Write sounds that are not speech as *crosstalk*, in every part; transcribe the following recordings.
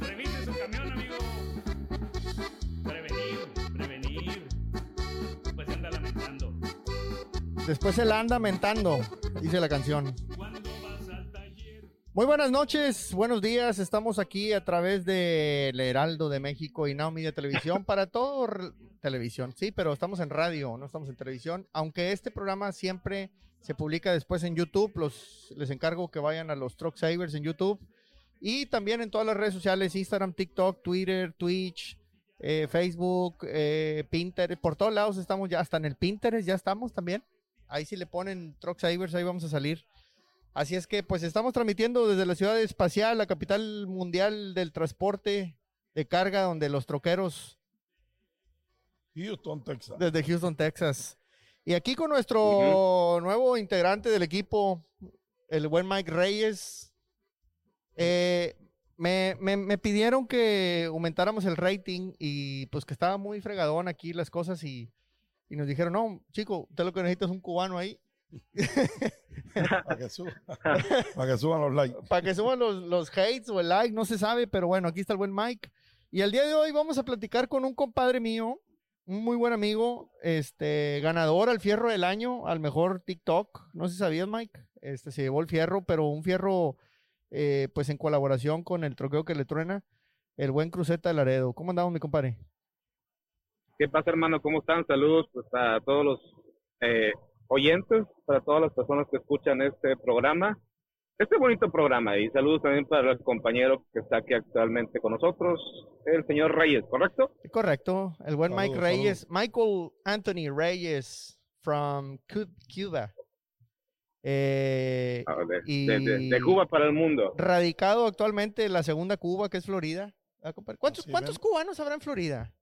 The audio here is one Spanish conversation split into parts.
Revise su camión, amigo. Prevenir, prevenir. Pues se anda lamentando. Después se la anda mentando, dice la canción. Muy buenas noches, buenos días. Estamos aquí a través de El Heraldo de México y Now Media Televisión para todo televisión. Sí, pero estamos en radio, no estamos en televisión. Aunque este programa siempre se publica después en YouTube, los, les encargo que vayan a los Truck Savers en YouTube y también en todas las redes sociales: Instagram, TikTok, Twitter, Twitch, eh, Facebook, eh, Pinterest. Por todos lados estamos ya, hasta en el Pinterest ya estamos también. Ahí si le ponen Truck Savers, ahí vamos a salir. Así es que pues estamos transmitiendo desde la ciudad espacial, la capital mundial del transporte de carga, donde los troqueros Houston, Texas. desde Houston, Texas. Y aquí con nuestro nuevo integrante del equipo, el buen Mike Reyes. Eh, me, me- me pidieron que aumentáramos el rating y pues que estaba muy fregadón aquí las cosas y, y nos dijeron, no, chico, usted lo que necesita es un cubano ahí. *laughs* Para que, suban, para que suban los likes. para que suban los, los hates o el like, no se sabe, pero bueno, aquí está el buen Mike. Y el día de hoy vamos a platicar con un compadre mío, un muy buen amigo, este, ganador al fierro del año, al mejor TikTok. No sé si sabías, Mike. Este, se llevó el fierro, pero un fierro, eh, pues en colaboración con el troqueo que le truena, el buen Cruceta de Laredo. ¿Cómo andamos, mi compadre? ¿Qué pasa, hermano? ¿Cómo están? Saludos pues, a todos los eh, oyentes, para todas las personas que escuchan este programa, este bonito programa. Y saludos también para el compañero que está aquí actualmente con nosotros, el señor Reyes, ¿correcto? Correcto, el buen Mike Saludos, Reyes, Michael Anthony Reyes from Cu- Cuba. Eh, Ah, De, Y- de- de- de Cuba para el mundo. radicado actualmente en la segunda Cuba, que es Florida. Ah. ¿Cuántos, cubanos habrá en Florida?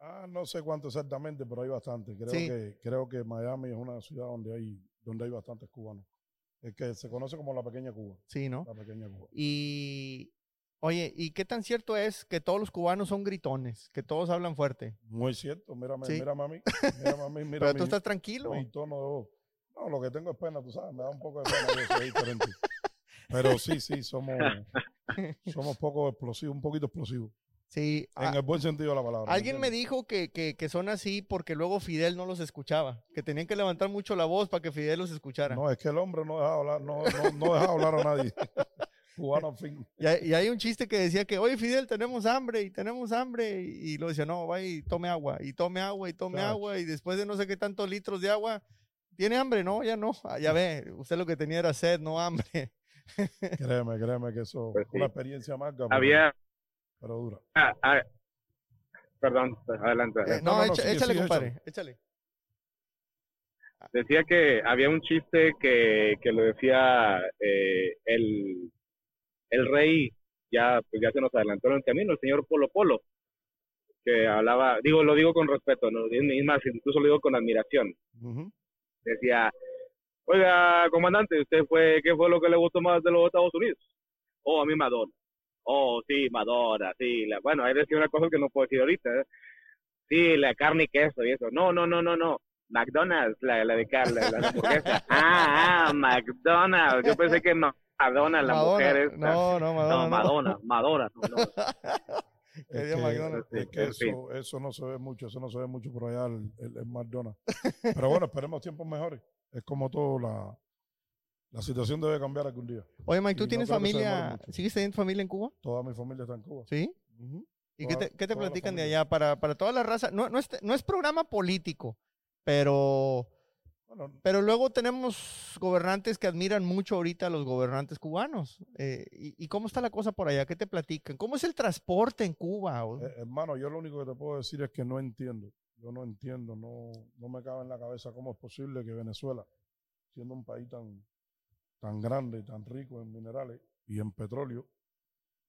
Ah, no sé cuánto exactamente, pero hay bastante. Creo Sí. que creo que Miami es una ciudad donde hay donde hay bastantes cubanos. Es que se conoce como la pequeña Cuba. Sí, ¿no? La pequeña Cuba. Y, oye, ¿y qué tan cierto es que todos los cubanos son gritones? Que todos hablan fuerte. Muy cierto. Mírame, Sí. mírame a mí. *laughs* Mírame a mí. Mira Pero mi, tú estás tranquilo. mi tono de voz. No, lo que tengo es pena, tú sabes. Me da un poco de pena. Yo soy diferente. Pero sí, sí, somos, *laughs* somos poco explosivos, un poquito explosivos. Sí. En a- el buen sentido de la palabra. ¿me alguien me dijo que, que, que son así porque luego Fidel no los escuchaba. Que tenían que levantar mucho la voz para que Fidel los escuchara. No, es que el hombre no deja hablar, no, no, no deja hablar a nadie. *laughs* Cubano, fin. Y hay, y hay un chiste que decía que, oye Fidel, tenemos hambre y tenemos hambre. Y, y lo decía, no, vaya y tome agua, y tome agua, y tome agua. Y después de no sé qué tantos litros de agua, ¿tiene hambre? No, ya no. Ah, ya ve, usted lo que tenía era sed, no hambre. Créeme, créeme que eso Pues es una sí. experiencia pero, Había... pero dura. ah, ah, perdón, adelante. Eh, no, no, no, echa- échale, compadre, échale. Decía que había un chiste que, que lo decía eh, el, el rey, ya, pues ya se nos adelantó en el camino, el señor Polo Polo, que hablaba, digo, lo digo con respeto, ¿no? es más, incluso lo digo con admiración. Decía, oiga, comandante, ¿usted fue, qué fue lo que le gustó más de los Estados Unidos? Oh, a mí Madonna. Oh, sí, Madonna, sí. La, bueno, ahí decía una cosa que no puedo decir ahorita. ¿eh? Sí, la carne y queso y eso. No, no, no, no, no. McDonald's, la, la de carne, la, la hamburguesa. *laughs* Ah, ah, McDonald's. Yo pensé que no. Madonna, la Madonna. mujer esta. No, no, Madonna. No, no. Madonna, Madonna. no, no. *laughs* Que Es que, McDonald's. es que En fin. eso, eso no se ve mucho, eso no se ve mucho por allá el, el, el McDonald's. Pero bueno, esperemos tiempos mejores. Es como todo, la, la situación debe cambiar algún día. Oye, Mike, ¿tú Y tienes familia? ¿Sigues teniendo familia en Cuba? Toda mi familia está en Cuba. Sí. ¿Y qué te, qué te platican de allá para, para toda la raza? No, no, es, no es programa político, pero, Bueno, pero luego tenemos gobernantes que admiran mucho ahorita a los gobernantes cubanos. Eh, y, y cómo está la cosa por allá? ¿Qué te platican? ¿Cómo es el transporte en Cuba? Eh, hermano, yo lo único que te puedo decir es que no entiendo. Yo no entiendo, no, no me cabe en la cabeza cómo es posible que Venezuela, siendo un país tan, tan grande, tan rico en minerales y en petróleo,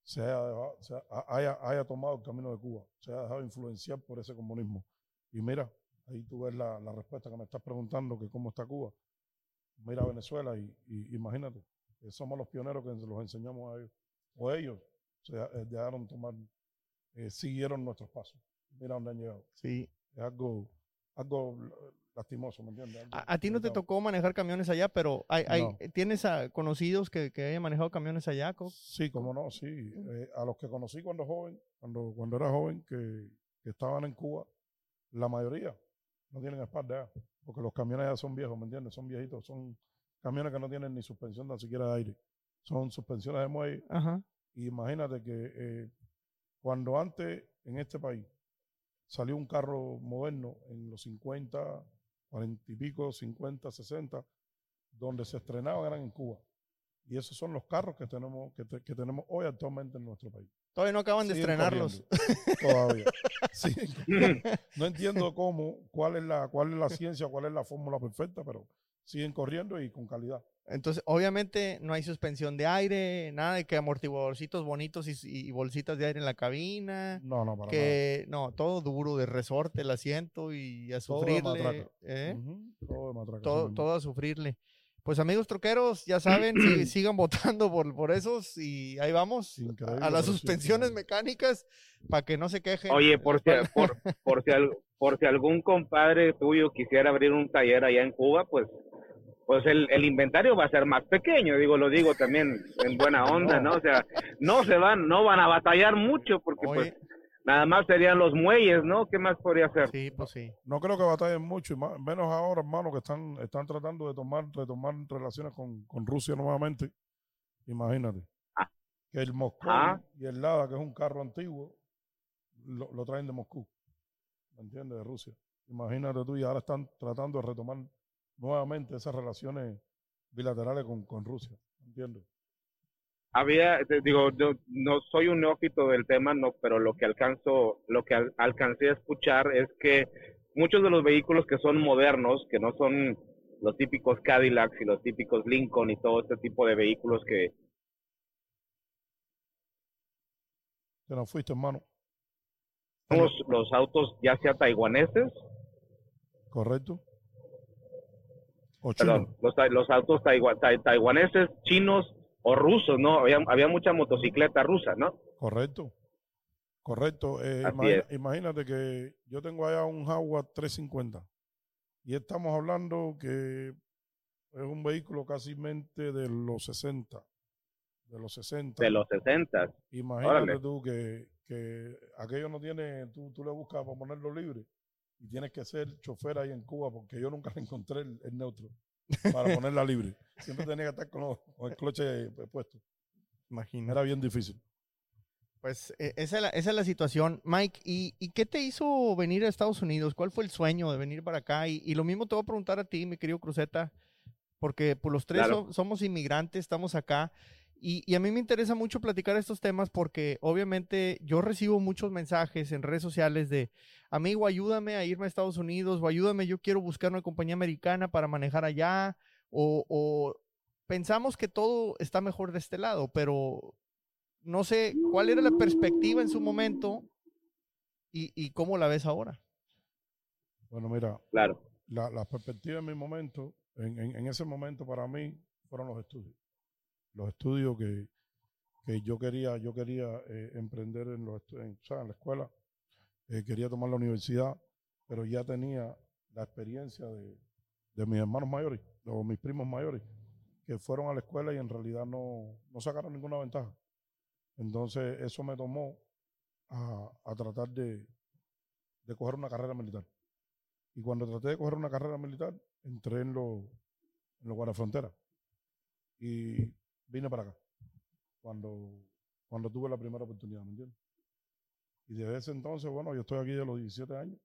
se haya, dejado- se ha- haya, haya tomado el camino de Cuba, se haya dejado influenciar por ese comunismo. Y mira, ahí tú ves la, la respuesta que me estás preguntando, que cómo está Cuba. Mira Venezuela y, y imagínate, que somos los pioneros que los enseñamos a ellos. O ellos se eh, dejaron tomar, eh, siguieron nuestros pasos. Mira dónde han llegado. Sí. Es algo, algo lastimoso, ¿me entiendes? Algo A, a ti no te tocó manejar camiones allá, pero hay, hay- No. ¿tienes a conocidos que, que hayan manejado camiones allá? Co? Sí, cómo no, sí. Eh, a los que conocí cuando joven, cuando, cuando era joven, que, que estaban en Cuba, la mayoría no tienen espalda ya, porque los camiones ya son viejos, ¿me entiendes? Son viejitos, son camiones que no tienen ni suspensión tan siquiera de aire. Son suspensiones de muelle. Ajá. Y imagínate que eh, cuando antes en este país salió un carro moderno en los 50, 40 y pico, 50, 60, donde se estrenaban eran en Cuba. Y esos son los carros que tenemos, que, te- que tenemos hoy actualmente en nuestro país. Todavía no acaban de Siguen estrenarlos. Todavía. *laughs* Corriendo. no entiendo cómo, cuál es la, cuál es la ciencia, cuál es la fórmula perfecta, pero siguen corriendo y con calidad. Entonces, obviamente no hay suspensión de aire, nada de que amortiguadorcitos bonitos y, y bolsitas de aire en la cabina. No, no, para Que no, todo duro de resorte el asiento y a Todo de sufrirle. matraca. ¿eh? nada. Ujú, Todo de matraca, todo, todo a sufrirle. Pues amigos troqueros, ya saben, si- *clears throat* sigan votando por, por esos y ahí vamos Increíble, a las sí, suspensiones increíble. mecánicas para que no se quejen. Oye, por si, por, por, si al- por si algún compadre tuyo quisiera abrir un taller allá en Cuba, pues pues el, el inventario va a ser más pequeño, digo, lo digo también en buena onda, ¿no? O sea, no se van, no van a batallar mucho porque Oye, pues nada más serían los muelles, ¿no? ¿Qué más podría hacer? sí, pues sí. No creo que batallen mucho, y más- menos ahora, hermano, que están, están tratando de tomar, retomar relaciones con, con Rusia nuevamente. Imagínate. Ah. Que el Moscú Ah. y el Lada, que es un carro antiguo, lo, lo traen de Moscú. ¿Me entiendes? De Rusia. Imagínate tú, y ahora están tratando de retomar nuevamente esas relaciones bilaterales con, con Rusia. ¿Me entiendes? Había, te digo, yo no soy un neófito del tema, no, pero lo que alcanzo, lo que al- alcancé a escuchar es que muchos de los vehículos que son modernos, que no son los típicos Cadillacs y los típicos Lincoln y todo este tipo de vehículos que Te nos fuiste, hermano. los, los autos ya sea taiwaneses, ¿Correcto? O perdón, los, los autos taigua- tai- taiwaneses, chinos o rusos, ¿no? Había, había mucha motocicleta rusa, ¿no? Correcto. Correcto. Eh, imagina- imagínate que yo tengo allá un Jaguar 350 y estamos hablando que es un vehículo casi mente de los 60. De los 60. De los 60. Imagínate órale. tú que, que aquello no tiene, tú, tú le buscas para ponerlo libre y tienes que ser chofer ahí en Cuba porque yo nunca le encontré el, el neutro para ponerla libre. *laughs* Siempre tenía que estar con, los- con el cloche puesto. Imagínate. Era bien difícil. Pues eh, esa es la, esa es la situación. Mike, ¿y, y qué te hizo venir a Estados Unidos? ¿Cuál fue el sueño de venir para acá? Y, y lo mismo te voy a preguntar a ti, mi querido Cruzeta, porque por los tres Claro. so- somos inmigrantes, estamos acá. Y, y a mí me interesa mucho platicar estos temas porque obviamente yo recibo muchos mensajes en redes sociales de, amigo, ayúdame a irme a Estados Unidos o ayúdame, yo quiero buscar una compañía americana para manejar allá. O, o pensamos que todo está mejor de este lado, pero no sé cuál era la perspectiva en su momento y, y cómo la ves ahora. Bueno, mira, Claro. la, la perspectiva en mi momento, en, en- en ese momento para mí, fueron los estudios. Los estudios que, que yo quería, yo quería eh, emprender en, los, en, en la escuela, eh, quería tomar la universidad, pero ya tenía la experiencia de, de mis hermanos mayores, o mis primos mayores, que fueron a la escuela y en realidad no, no sacaron ninguna ventaja. Entonces eso me tomó a, a tratar de, de coger una carrera militar. Y cuando traté de coger una carrera militar, entré en los en los guardafronteras. Y vine para acá. Cuando, cuando tuve la primera oportunidad, ¿me entiendes? Y desde ese entonces, bueno, yo estoy aquí de los 17 años.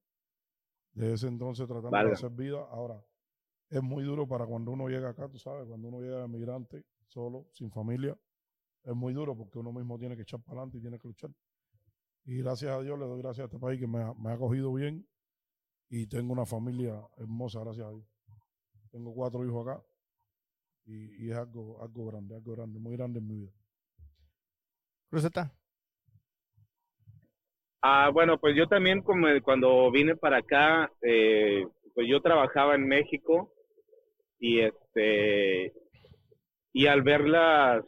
Desde ese entonces tratando de hacer vida. Ahora, es muy duro para cuando uno llega acá, tú sabes, cuando uno llega migrante, solo, sin familia. Es muy duro porque uno mismo tiene que echar para adelante y tiene que luchar. Y gracias a Dios, le doy gracias a este país que me ha, me ha acogido bien y tengo una familia hermosa, gracias a Dios. Tengo cuatro hijos acá y, y es algo, algo grande, algo grande, muy grande en mi vida. Cruzeta. Ah, bueno, pues yo también como cuando vine para acá, eh, pues yo trabajaba en México y este y al verlas,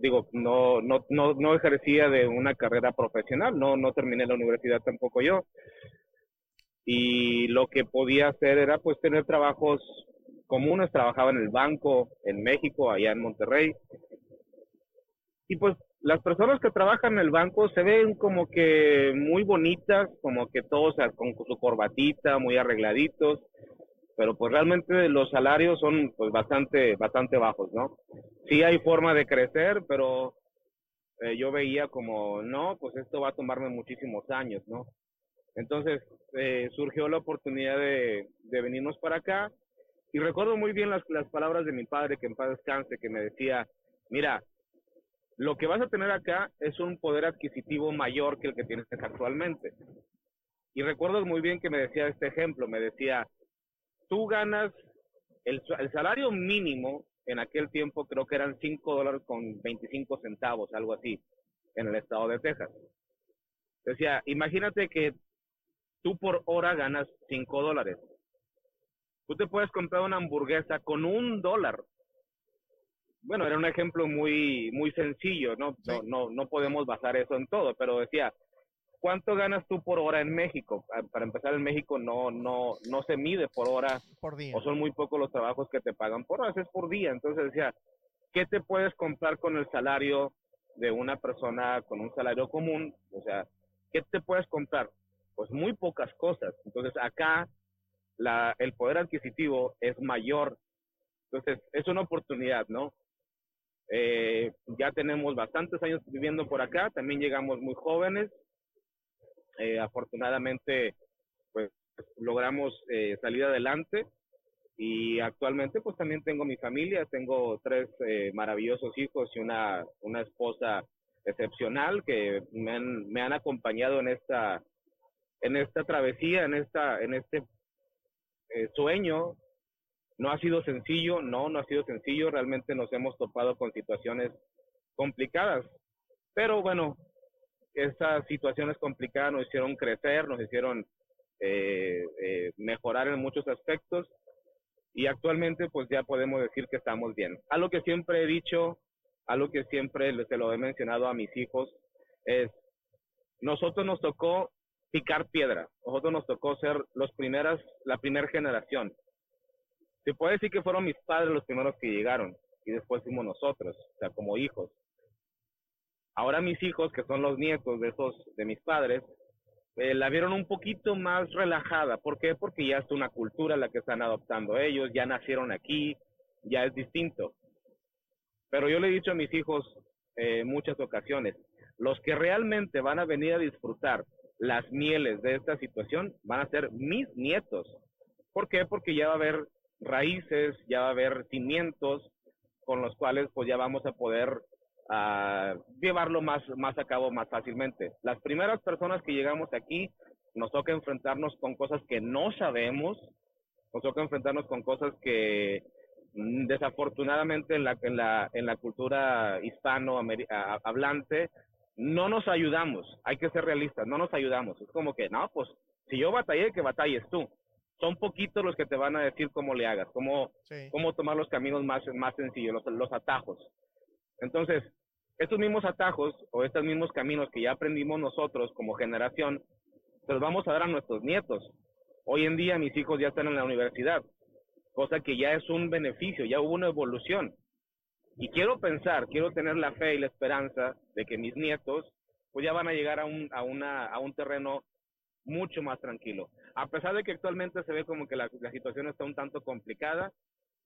digo, no no no no ejercía de una carrera profesional, no no terminé la universidad tampoco yo. y lo que podía hacer era pues tener trabajos comunes, trabajaba en el banco en México, allá en Monterrey. Y pues las personas que trabajan en el banco se ven como que muy bonitas, como que todos con su corbatita, muy arregladitos, pero pues realmente los salarios son pues bastante, bastante bajos, ¿no? Sí hay forma de crecer, pero eh, yo veía como, no, pues esto va a tomarme muchísimos años, ¿no? Entonces eh, surgió la oportunidad de, de, venirnos para acá y recuerdo muy bien las, palabras de mi padre, que en paz descanse, que me decía, mira, lo que vas a tener acá es un poder adquisitivo mayor que el que tienes actualmente. Y recuerdo muy bien que me decía este ejemplo, me decía, tú ganas el, el salario mínimo en aquel tiempo creo que eran 5 dólares con 25 centavos, algo así, en el estado de Texas. Decía, imagínate que tú por hora ganas 5 dólares. Tú te puedes comprar una hamburguesa con un dólar. Bueno, era un ejemplo muy, muy sencillo, ¿no? No, no, no podemos basar eso en todo, pero decía, ¿cuánto ganas tú por hora en México? Ah, para empezar, en México no, no, no se mide por hora. Por día. O son muy pocos los trabajos que te pagan por horas, es por día. Entonces decía, ¿qué te puedes comprar con el salario de una persona con un salario común? O sea, ¿qué te puedes comprar? Pues muy pocas cosas. Entonces acá la, el poder adquisitivo es mayor. Entonces es una oportunidad, ¿no? Eh, ya tenemos bastantes años viviendo por acá, también llegamos muy jóvenes, eh, afortunadamente, pues logramos eh, salir adelante y actualmente pues también tengo mi familia, tengo tres maravillosos hijos y una, una esposa excepcional que me han, me han acompañado en esta, en esta travesía, en, esta, en este sueño. No ha sido sencillo, no, no ha sido sencillo, realmente nos hemos topado con situaciones complicadas, pero bueno, esas situaciones complicadas nos hicieron crecer, nos hicieron eh, eh, mejorar en muchos aspectos y actualmente pues ya podemos decir que estamos bien. Algo que siempre he dicho, algo que siempre se lo he mencionado a mis hijos es, nosotros nos tocó picar piedra, nosotros nos tocó ser los primeras, la primera generación. Se puede decir que fueron mis padres los primeros que llegaron y después fuimos nosotros, o sea, como hijos. Ahora mis hijos, que son los nietos de esos, de mis padres, eh, la vieron un poquito más relajada. ¿Por qué? Porque ya es una cultura la que están adoptando ellos, ya nacieron aquí, ya es distinto. Pero yo le he dicho a mis hijos eh, muchas ocasiones, los que realmente van a venir a disfrutar las mieles de esta situación van a ser mis nietos. ¿Por qué? Porque ya va a haber raíces, ya va a haber cimientos con los cuales pues ya vamos a poder a llevarlo más, más a cabo más fácilmente. Las primeras personas que llegamos aquí nos toca enfrentarnos con cosas que no sabemos, nos toca enfrentarnos con cosas que mm, desafortunadamente en la, en la, en la cultura hispano hablante no nos ayudamos, hay que ser realistas, no nos ayudamos. Es como que, no, pues si yo batallé, que batalles tú. Son poquitos los que te van a decir cómo le hagas, cómo, cómo tomar los caminos más, más sencillos, los, los atajos. Entonces, estos mismos atajos o estos mismos caminos que ya aprendimos nosotros como generación, se los vamos a dar a nuestros nietos. Hoy en día mis hijos ya están en la universidad, cosa que ya es un beneficio, ya hubo una evolución. Y quiero pensar, quiero tener la fe y la esperanza de que mis nietos pues ya van a llegar a un, a una, a un terreno mucho más tranquilo. A pesar de que actualmente se ve como que la, la situación está un tanto complicada,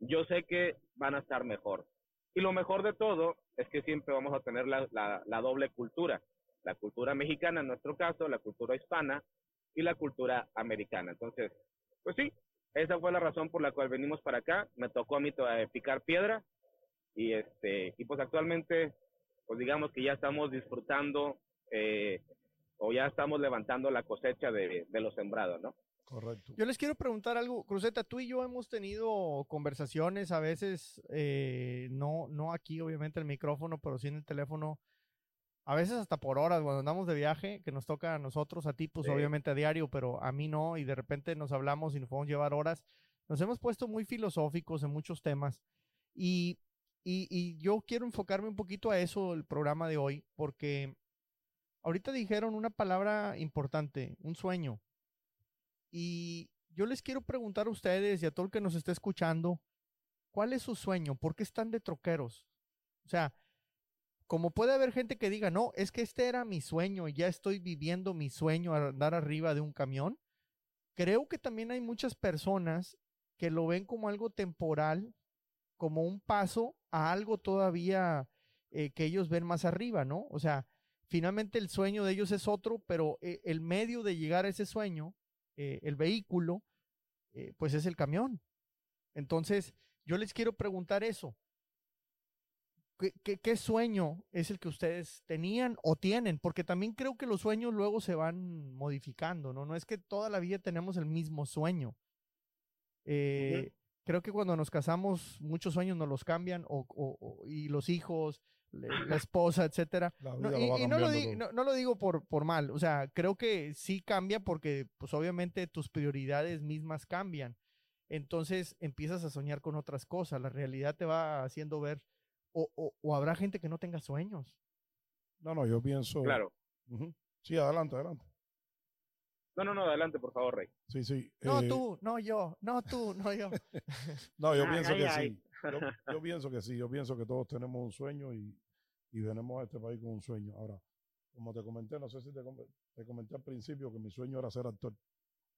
yo sé que van a estar mejor. Y lo mejor de todo es que siempre vamos a tener la, la, doble cultura, la cultura mexicana en nuestro caso, la cultura hispana y la cultura americana. Entonces, pues sí, esa fue la razón por la cual venimos para acá. Me tocó a mí picar piedra y este y pues actualmente, pues digamos que ya estamos disfrutando eh, o ya estamos levantando la cosecha de, de lo sembrado, ¿no? Correcto. Yo les quiero preguntar algo, Cruzeta, tú y yo hemos tenido conversaciones a veces, eh, no, no aquí obviamente el micrófono, pero sí en el teléfono, a veces hasta por horas, cuando andamos de viaje, que nos toca a nosotros, a ti, pues obviamente a diario, pero a mí no, y de repente nos hablamos y nos podemos llevar horas. Nos hemos puesto muy filosóficos en muchos temas y, y, y yo quiero enfocarme un poquito a eso el programa de hoy, porque ahorita dijeron una palabra importante, un sueño. Y yo les quiero preguntar a ustedes y a todo el que nos esté escuchando, ¿cuál es su sueño? ¿Por qué están de troqueros? O sea, como puede haber gente que diga, no, es que este era mi sueño, ya estoy viviendo mi sueño a andar arriba de un camión. Creo que también hay muchas personas que lo ven como algo temporal, como un paso a algo todavía eh, que ellos ven más arriba, ¿no? O sea, finalmente el sueño de ellos es otro, pero eh, el medio de llegar a ese sueño, eh, el vehículo, pues es el camión. Entonces, yo les quiero preguntar eso. ¿Qué, qué, sueño es el que ustedes tenían o tienen? Porque también creo que los sueños luego se van modificando, ¿no? No es que toda la vida tenemos el mismo sueño. Creo que cuando nos casamos, muchos sueños nos los cambian o, y los hijos, la *laughs* esposa, etcétera. y, no, lo digo, no, lo digo por, por mal, o sea, creo que sí cambia porque, pues obviamente tus prioridades mismas cambian. Entonces empiezas a soñar con otras cosas, la realidad te va haciendo ver, o, o habrá gente que no tenga sueños. No, no, yo pienso. Claro. Sí, adelante, adelante. No, no, no, adelante, por favor, Rey. Sí, sí. No eh, tú, no yo, no tú, no yo. *laughs* no, yo pienso que sí. *laughs* Yo, pienso que sí, yo pienso que todos tenemos un sueño y, y venimos a este país con un sueño. Ahora, como te comenté, no sé si te, te comenté al principio que mi sueño era ser actor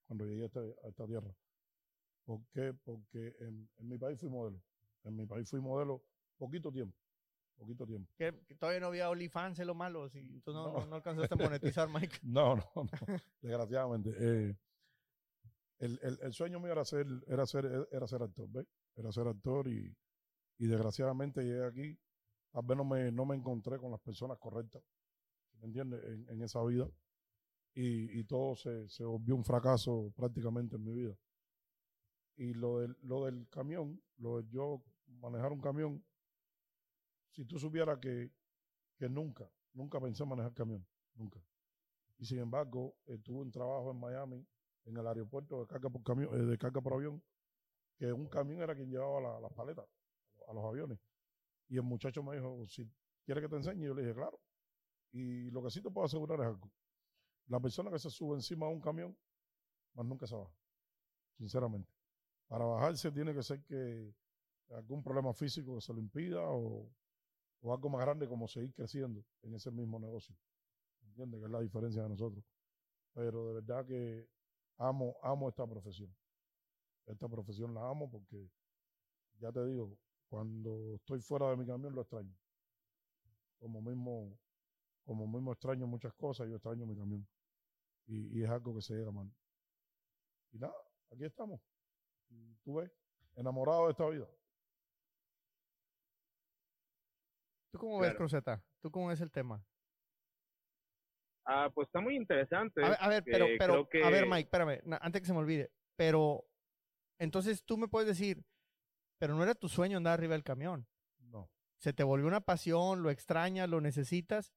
cuando llegué a, este, a esta tierra. ¿Por qué? Porque en, en mi país fui modelo. En mi país fui modelo poquito tiempo poquito tiempo. Que, todavía no había OnlyFans, es lo malo, si tú no, no. alcanzaste a monetizar, *laughs* Mike. no, no, no, desgraciadamente. Eh, el, el, el, sueño mío era ser, era ser, era ser actor, ¿ves? Era ser actor y, y desgraciadamente llegué aquí, tal vez no me, no me encontré con las personas correctas, ¿me entiendes? En, en esa vida. Y, y todo se, se volvió un fracaso prácticamente en mi vida. Y lo del, lo del camión, lo de yo manejar un camión, si tú supieras que, que nunca, nunca pensé manejar camión, nunca. Y sin embargo, tuve un trabajo en Miami, en el aeropuerto de carga por, camión, eh, de carga por avión, que un camión era quien llevaba las paletas a los aviones. Y el muchacho me dijo, si quiere que te enseñe, yo le dije, claro. Y lo que sí te puedo asegurar es algo. La persona que se sube encima de un camión, más nunca se baja, sinceramente. Para bajarse tiene que ser que algún problema físico que se lo impida o o algo más grande como seguir creciendo en ese mismo negocio. ¿Entiendes? Que es la diferencia de nosotros. Pero de verdad que amo, amo esta profesión. Esta profesión la amo porque, ya te digo, cuando estoy fuera de mi camión lo extraño. Como mismo, como mismo extraño muchas cosas, yo extraño mi camión. Y, es algo que se llega mal. Y nada, aquí estamos. Tú ves, enamorado de esta vida. ¿Tú cómo ves, Cruzeta? ¿Tú cómo ves el tema? Ah, pues está muy interesante. A ver, pero, pero a ver, Mike, espérame, antes que se me olvide. Pero, entonces tú me puedes decir, pero no era tu sueño andar arriba del camión. No. Se te volvió una pasión, lo extrañas, lo necesitas.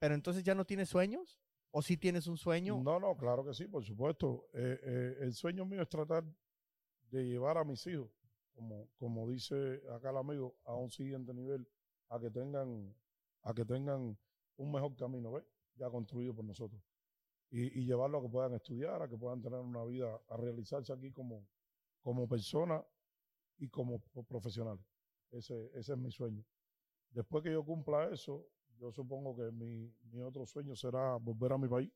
Pero entonces ya no tienes sueños? ¿O sí tienes un sueño? No, no, claro que sí, por supuesto. Eh, eh, el sueño mío es tratar de llevar a mis hijos, como, como dice acá el amigo, a un siguiente nivel a que tengan, a que tengan un mejor camino, ¿ves? Ya construido por nosotros. Y, y llevarlo a que puedan estudiar, a que puedan tener una vida, a realizarse aquí como, como persona y como profesional. Ese, ese es mi sueño. Después que yo cumpla eso, yo supongo que mi, mi otro sueño será volver a mi país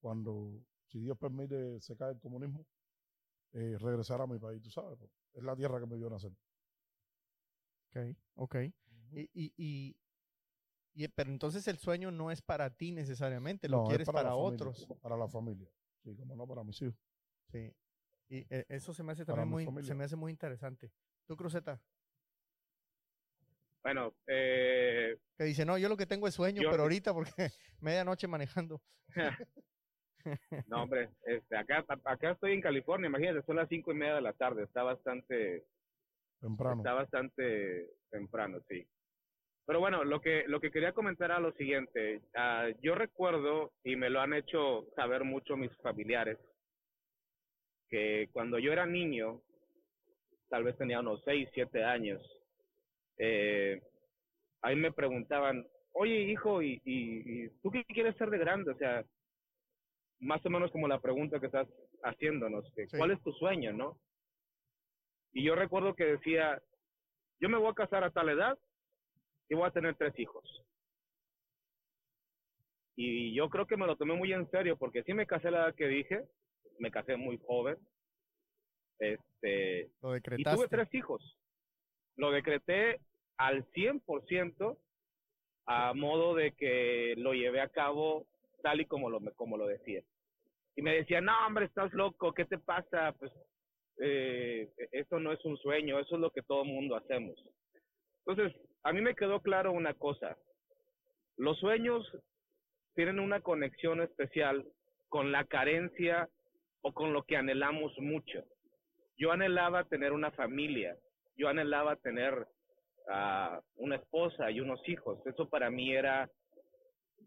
cuando, si Dios permite, se cae el comunismo, eh, regresar a mi país, tú sabes, pues, es la tierra que me dio nacer. Ok, ok. Y, y, pero entonces el sueño no es para ti necesariamente, lo quieres para, otros. para la familia, sí, como no para mis hijos. Sí. Y eh, eso se me hace también muy, se me hace muy interesante. ¿Tú, Cruzeta? Bueno, eh, que dice, no, yo lo que tengo es sueño, pero ahorita porque *laughs* medianoche manejando. *laughs* no, hombre, este, acá, acá estoy en California, imagínate, son las cinco y media de la tarde, está bastante temprano. Está bastante temprano, sí. Pero bueno, lo que, lo que quería comentar era lo siguiente. Ah, yo recuerdo, y me lo han hecho saber mucho mis familiares, que cuando yo era niño, tal vez tenía unos 6, 7 años, eh, ahí me preguntaban, oye hijo, ¿y, y, tú qué quieres ser de grande? O sea, más o menos como la pregunta que estás haciéndonos, que Sí. ¿cuál es tu sueño, no? Y yo recuerdo que decía, yo me voy a casar a tal edad y voy a tener tres hijos. Y yo creo que me lo tomé muy en serio porque sí me casé a la edad que dije, me casé muy joven. Este, Lo y decretaste. tuve tres hijos. Lo decreté al 100% a modo de que lo llevé a cabo tal y como lo, como lo decía. Y me decían, no, hombre, estás loco, ¿qué te pasa? Pues eh, eso no es un sueño, eso es lo que todo mundo hacemos. Entonces, a mí me quedó claro una cosa. Los sueños tienen una conexión especial con la carencia o con lo que anhelamos mucho. Yo anhelaba tener una familia, yo anhelaba tener ah, una esposa y unos hijos. Eso para mí era,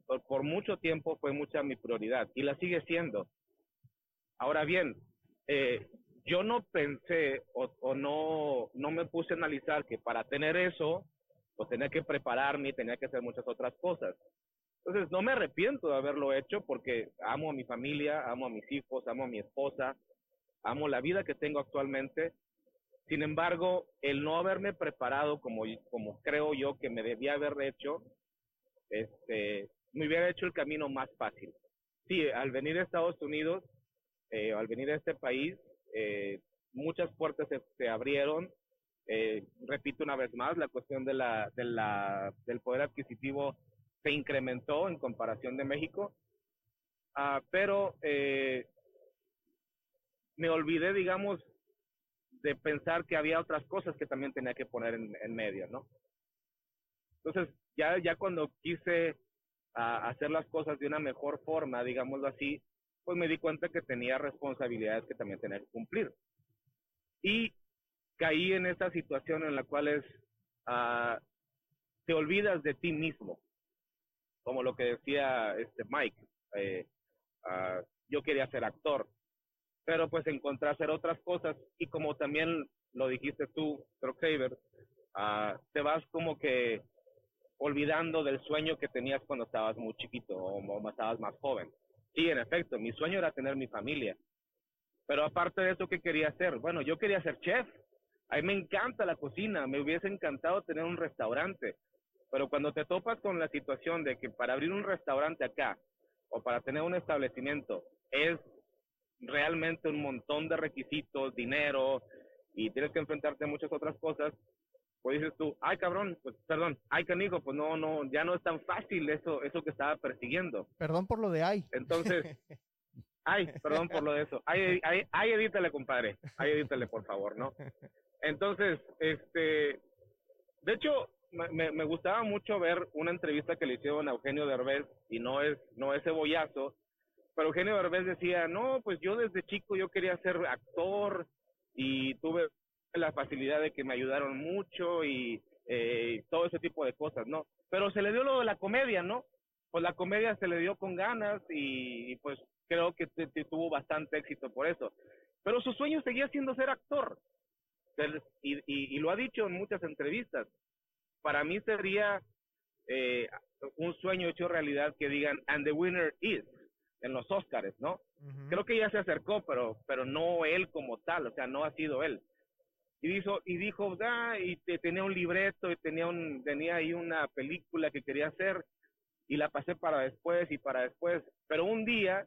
por, por mucho tiempo fue mucha mi prioridad y la sigue siendo. Ahora bien, eh, yo no pensé o, o no, no me puse a analizar que para tener eso, pues tenía que prepararme y tenía que hacer muchas otras cosas. Entonces, no me arrepiento de haberlo hecho porque amo a mi familia, amo a mis hijos, amo a mi esposa, amo la vida que tengo actualmente. Sin embargo, el no haberme preparado como, como creo yo que me debía haber hecho, este, me hubiera hecho el camino más fácil. Sí, al venir a Estados Unidos, eh, al venir a este país, eh, muchas puertas se, se abrieron. Eh, repito una vez más, la cuestión de la, de la, del poder adquisitivo se incrementó en comparación de México, Ah, pero eh, me olvidé, digamos, de pensar que había otras cosas que también tenía que poner en, en medio, ¿no? Entonces, ya, ya cuando quise ah, hacer las cosas de una mejor forma, digámoslo así, pues me di cuenta que tenía responsabilidades que también tenía que cumplir. Y caí en esa situación en la cual es, ah, te olvidas de ti mismo, como lo que decía este Mike. eh, ah, yo quería ser actor, pero pues encontré hacer otras cosas y como también lo dijiste tú, Truck Saver, ah, te vas como que olvidando del sueño que tenías cuando estabas muy chiquito o, o estabas más joven. Sí, en efecto, mi sueño era tener mi familia. Pero aparte de eso, ¿qué quería hacer? Bueno, yo quería ser chef. A mí me encanta la cocina, me hubiese encantado tener un restaurante. Pero cuando te topas con la situación de que para abrir un restaurante acá o para tener un establecimiento es realmente un montón de requisitos, dinero y tienes que enfrentarte a muchas otras cosas, pues dices tú, ay cabrón, pues perdón, ay canijo, pues no, no, ya no es tan fácil eso, eso que estaba persiguiendo. Perdón por lo de ay. Entonces, *laughs* ay, perdón por lo de eso. Ay, ay, ay, edítale, compadre. Ay, edítale, por favor, ¿no? Entonces, este, de hecho, me- gustaba mucho ver una entrevista que le hicieron a Eugenio Derbez, y no es, no es cebollazo, pero Eugenio Derbez decía, no, pues yo desde chico yo quería ser actor, y tuve la facilidad de que me ayudaron mucho, y eh, todo ese tipo de cosas, ¿no? Pero se le dio lo de la comedia, ¿no? Pues la comedia se le dio con ganas, y, pues creo que te tuvo bastante éxito por eso. Pero su sueño seguía siendo ser actor. Y, y, y lo ha dicho en muchas entrevistas. Para mí sería eh, un sueño hecho realidad que digan, and the winner is, en los Oscars, ¿no? Creo que ya se acercó, pero, pero no él como tal, o sea, no ha sido él. Y dijo, y dijo, ah, y te- tenía un libreto, y tenía, un, tenía ahí una película que quería hacer, y la pasé para después y para después. Pero un día,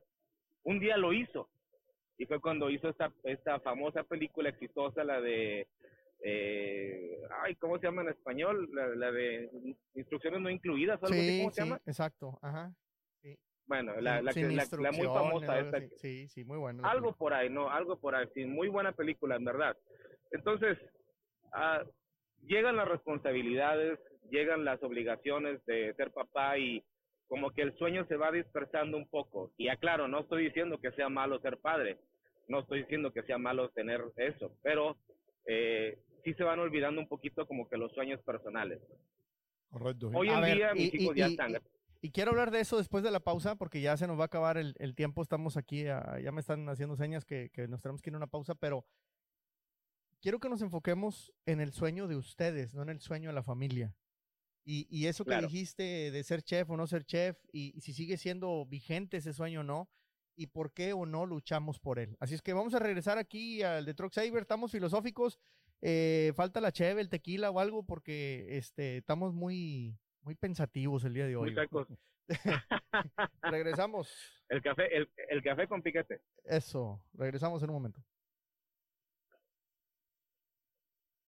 un día lo hizo. Y fue cuando hizo esta, esta famosa película exitosa, la de, eh, ay, ¿cómo se llama en español? La, la de instrucciones no incluidas, algo así, Sí, ¿cómo se sí, llama? exacto. Ajá. Bueno, la, la, que- la, la muy famosa esta. Sí, sí, muy buena. algo por ahí, ¿no? Algo por ahí, sí, muy buena película, en verdad. Entonces, ah, llegan las responsabilidades, llegan las obligaciones de ser papá y como que el sueño se va dispersando un poco. Y aclaro, no estoy diciendo que sea malo ser padre, no estoy diciendo que sea malo tener eso, pero eh, sí se van olvidando un poquito como que los sueños personales. Correcto. Hoy A en ver, día mis y- hijos y- ya y- están. Y quiero hablar de eso después de la pausa, porque ya se nos va a acabar el, el tiempo. Estamos aquí, ya me están haciendo señas que, que nos tenemos que ir a una pausa, pero quiero que nos enfoquemos en el sueño de ustedes, no en el sueño de la familia. Y, y eso que Claro. dijiste de ser chef o no ser chef, y, y si sigue siendo vigente ese sueño o no, y por qué o no luchamos por él. Así es que vamos a regresar aquí al de Truck Saver, estamos filosóficos, eh, falta la cheve, el tequila o algo porque este, estamos muy, muy pensativos el día de hoy. *laughs* Regresamos. El café, el, el café con piquete. Eso, regresamos en un momento.